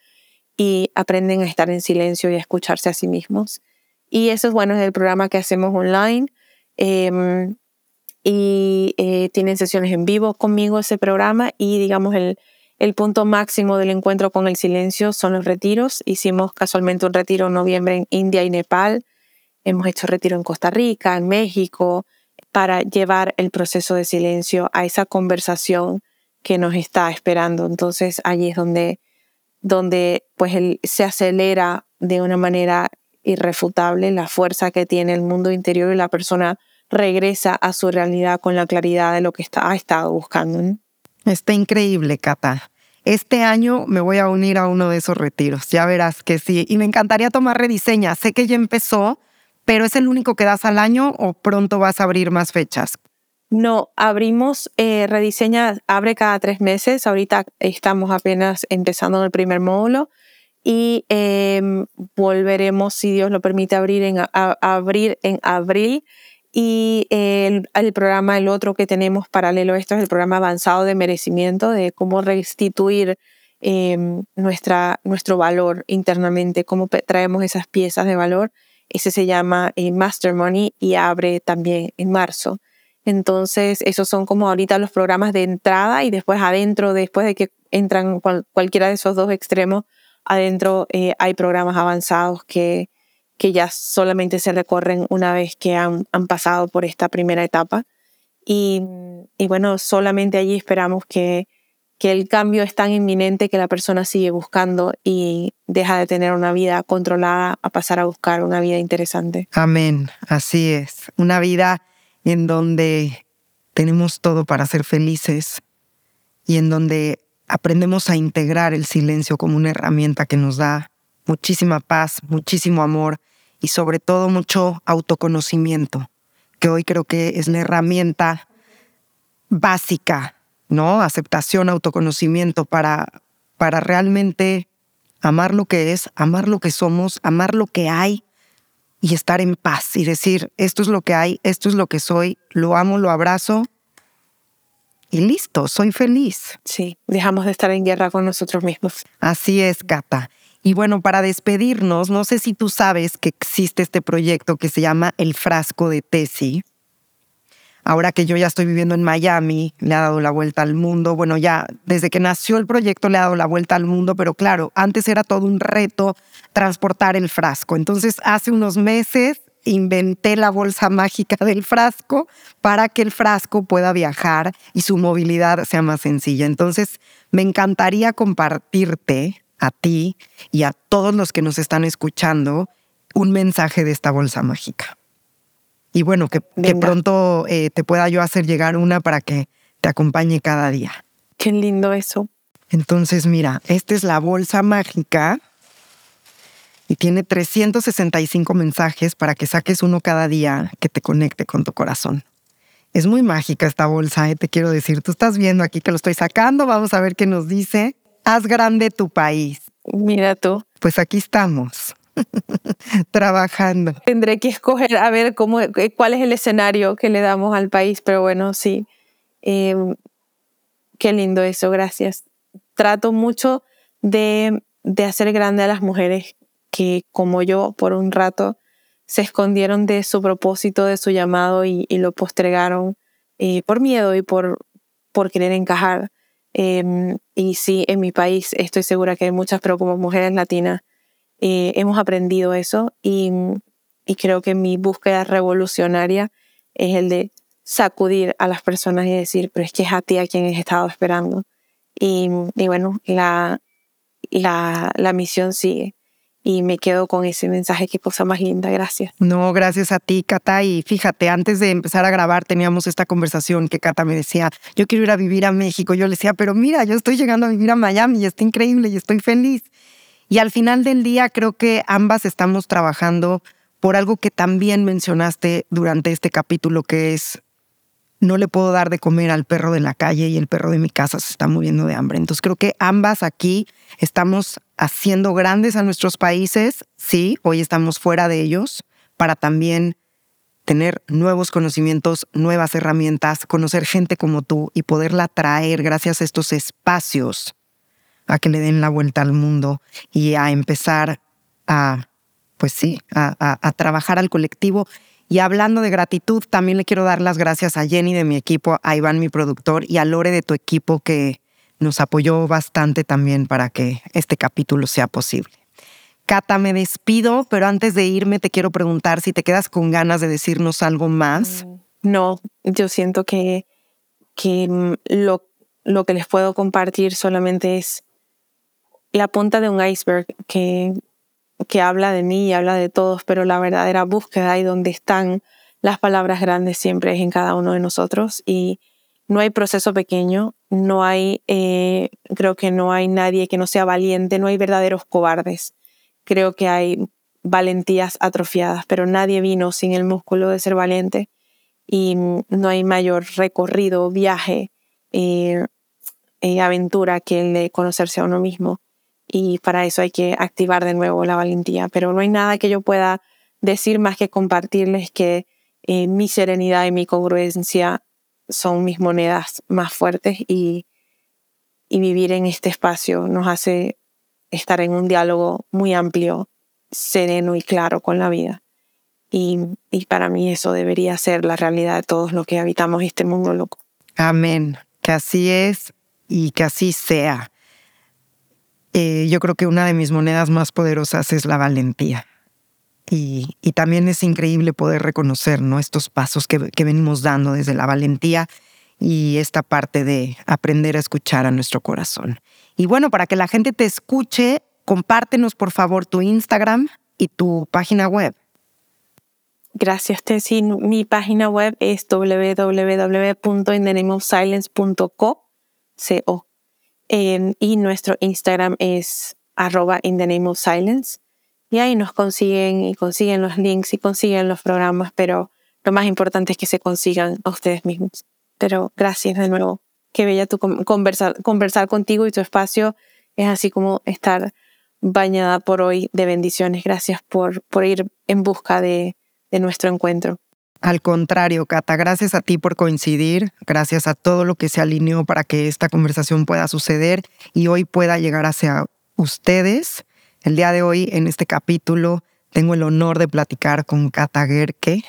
y aprenden a estar en silencio y a escucharse a sí mismos. Y eso es bueno, es el programa que hacemos online. Em, y eh, tienen sesiones en vivo conmigo ese programa y digamos el, el punto máximo del encuentro con el silencio son los retiros. Hicimos casualmente un retiro en noviembre en India y Nepal. Hemos hecho retiro en Costa Rica, en México, para llevar el proceso de silencio a esa conversación que nos está esperando. Entonces allí es donde, donde pues se acelera de una manera irrefutable la fuerza que tiene el mundo interior y la persona regresa a su realidad con la claridad de lo que está, ha estado buscando. Está increíble, Cata. Este año me voy a unir a uno de esos retiros, ya verás que sí. Y me encantaría tomar rediseña. Sé que ya empezó, pero ¿es el único que das al año o pronto vas a abrir más fechas? No, abrimos eh, rediseña, abre cada tres meses. Ahorita estamos apenas empezando en el primer módulo y em, volveremos, si Dios lo permite, abrir en, abrir en abril Y el, el, programa, el otro que tenemos paralelo a esto es el programa avanzado de merecimiento, de cómo restituir eh, nuestra, nuestro valor internamente, cómo traemos esas piezas de valor. Ese se llama eh, Master Money y abre también en marzo. Entonces, esos son como ahorita los programas de entrada y después adentro, después de que entran cualquiera de esos dos extremos, adentro eh, hay programas avanzados que, que ya solamente se recorren una vez que han, han pasado por esta primera etapa. Y, y, bueno, solamente allí esperamos que, que el cambio es tan inminente que la persona sigue buscando y deja de tener una vida controlada a pasar a buscar una vida interesante. Amén, así es. Una vida en donde tenemos todo para ser felices y en donde aprendemos a integrar el silencio como una herramienta que nos da muchísima paz, muchísimo amor y sobre todo mucho autoconocimiento, que hoy creo que es la herramienta básica, ¿no? Aceptación, autoconocimiento para, para realmente amar lo que es, amar lo que somos, amar lo que hay y estar en paz y decir, esto es lo que hay, esto es lo que soy, lo amo, lo abrazo y listo, soy feliz. Sí, dejamos de estar en guerra con nosotros mismos. Así es, Cata. Y bueno, para despedirnos, no sé si tú sabes que existe este proyecto que se llama El Frasco de Tesi. Ahora que yo ya estoy viviendo en Miami, le ha dado la vuelta al mundo. Bueno, ya desde que nació el proyecto le ha dado la vuelta al mundo, pero claro, antes era todo un reto transportar el frasco. Entonces, hace unos meses inventé la bolsa mágica del frasco para que el frasco pueda viajar y su movilidad sea más sencilla. Entonces, me encantaría compartirte a ti y a todos los que nos están escuchando un mensaje de esta bolsa mágica. Y bueno, que, pronto eh, te pueda yo hacer llegar una para que te acompañe cada día. Qué lindo eso. Entonces, mira, esta es la bolsa mágica y tiene 365 mensajes para que saques uno cada día que te conecte con tu corazón. Es muy mágica esta bolsa, eh, te quiero decir. Tú estás viendo aquí que lo estoy sacando, vamos a ver qué nos dice. Haz grande tu país. Mira tú. Pues aquí estamos. [LAUGHS] trabajando. Tendré que escoger a ver cómo, eh, cuál es el escenario que le damos al país, pero bueno, sí. Em, qué lindo eso, gracias. Trato mucho de, de hacer grande a las mujeres que, como yo, por un rato se escondieron de su propósito, de su llamado y, lo postergaron eh, por miedo y por, por querer encajar. Em, y sí, en mi país estoy segura que hay muchas, pero como mujeres latinas eh, hemos aprendido eso y, y, creo que mi búsqueda revolucionaria es el de sacudir a las personas y decir, pero es que es a ti a quien he estado esperando. Y, y bueno, la, la, la misión sigue y me quedo con ese mensaje. Qué cosa más linda, gracias. No, gracias a ti, Cata. Y fíjate, antes de empezar a grabar teníamos esta conversación que Cata me decía, yo quiero ir a vivir a México. Yo le decía, pero mira, yo estoy llegando a vivir a Miami y está increíble y estoy feliz. Y al final del día creo que ambas estamos trabajando por algo que también mencionaste durante este capítulo, que es no le puedo dar de comer al perro de la calle y el perro de mi casa se está muriendo de hambre. Entonces creo que ambas aquí estamos haciendo grandes a nuestros países, sí, hoy estamos fuera de ellos, para también tener nuevos conocimientos, nuevas herramientas, conocer gente como tú y poderla traer gracias a estos espacios a que le den la vuelta al mundo y a empezar a, pues sí, a, a trabajar al colectivo. Y hablando de gratitud, también le quiero dar las gracias a Jenny de mi equipo, a Iván, mi productor, y a Lore de tu equipo que nos apoyó bastante también para que este capítulo sea posible. Cata, me despido, pero antes de irme te quiero preguntar si te quedas con ganas de decirnos algo más. Mm, no, yo siento que, que mm, lo, lo que les puedo compartir solamente es la punta de un iceberg que que habla de mí y habla de todos, pero la verdadera búsqueda y donde están las palabras grandes siempre es en cada uno de nosotros y no hay proceso pequeño, no hay, eh, creo que no hay nadie que no sea valiente, no hay verdaderos cobardes, creo que hay valentías atrofiadas, pero nadie vino sin el músculo de ser valiente y no hay mayor recorrido, viaje, eh, eh, aventura que el de conocerse a uno mismo y para eso hay que activar de nuevo la valentía. Pero no hay nada que yo pueda decir más que compartirles que, eh, mi serenidad y mi congruencia son mis monedas más fuertes y, y vivir en este espacio nos hace estar en un diálogo muy amplio, sereno y claro con la vida. Y, y para mí eso debería ser la realidad de todos los que habitamos este mundo loco. Amén. Que así es y que así sea. Eh, yo creo que una de mis monedas más poderosas es la valentía. Y, también es increíble poder reconocer ¿no? estos pasos que, venimos dando desde la valentía y esta parte de aprender a escuchar a nuestro corazón. Y bueno, para que la gente te escuche, compártenos por favor tu Instagram y tu página web. Gracias, Tessie. Mi página web es www.inthenameofsilence.co eh, y nuestro Instagram es arroba in the name of silence. Y ahí nos consiguen y consiguen los links y consiguen los programas, pero lo más importante es que se consigan a ustedes mismos. Pero gracias de nuevo. Qué bella tu conversar, conversar contigo y tu espacio es así como estar bañada por hoy de bendiciones. Gracias por, por ir en busca de, de nuestro encuentro. Al contrario, Cata, gracias a ti por coincidir, gracias a todo lo que se alineó para que esta conversación pueda suceder y hoy pueda llegar hacia ustedes. El día de hoy, en este capítulo, tengo el honor de platicar con Cata Gerke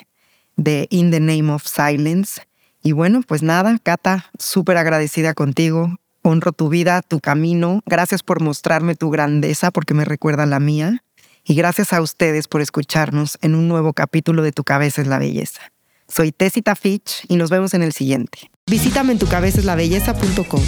de In the Name of Silence. Y bueno, pues nada, Cata, súper agradecida contigo. Honro tu vida, tu camino. Gracias por mostrarme tu grandeza porque me recuerda la mía y gracias a ustedes por escucharnos en un nuevo capítulo de Tu cabeza es la belleza. Soy Tessita Fitch y nos vemos en el siguiente. Visítame en tucabezaslabelleza.com.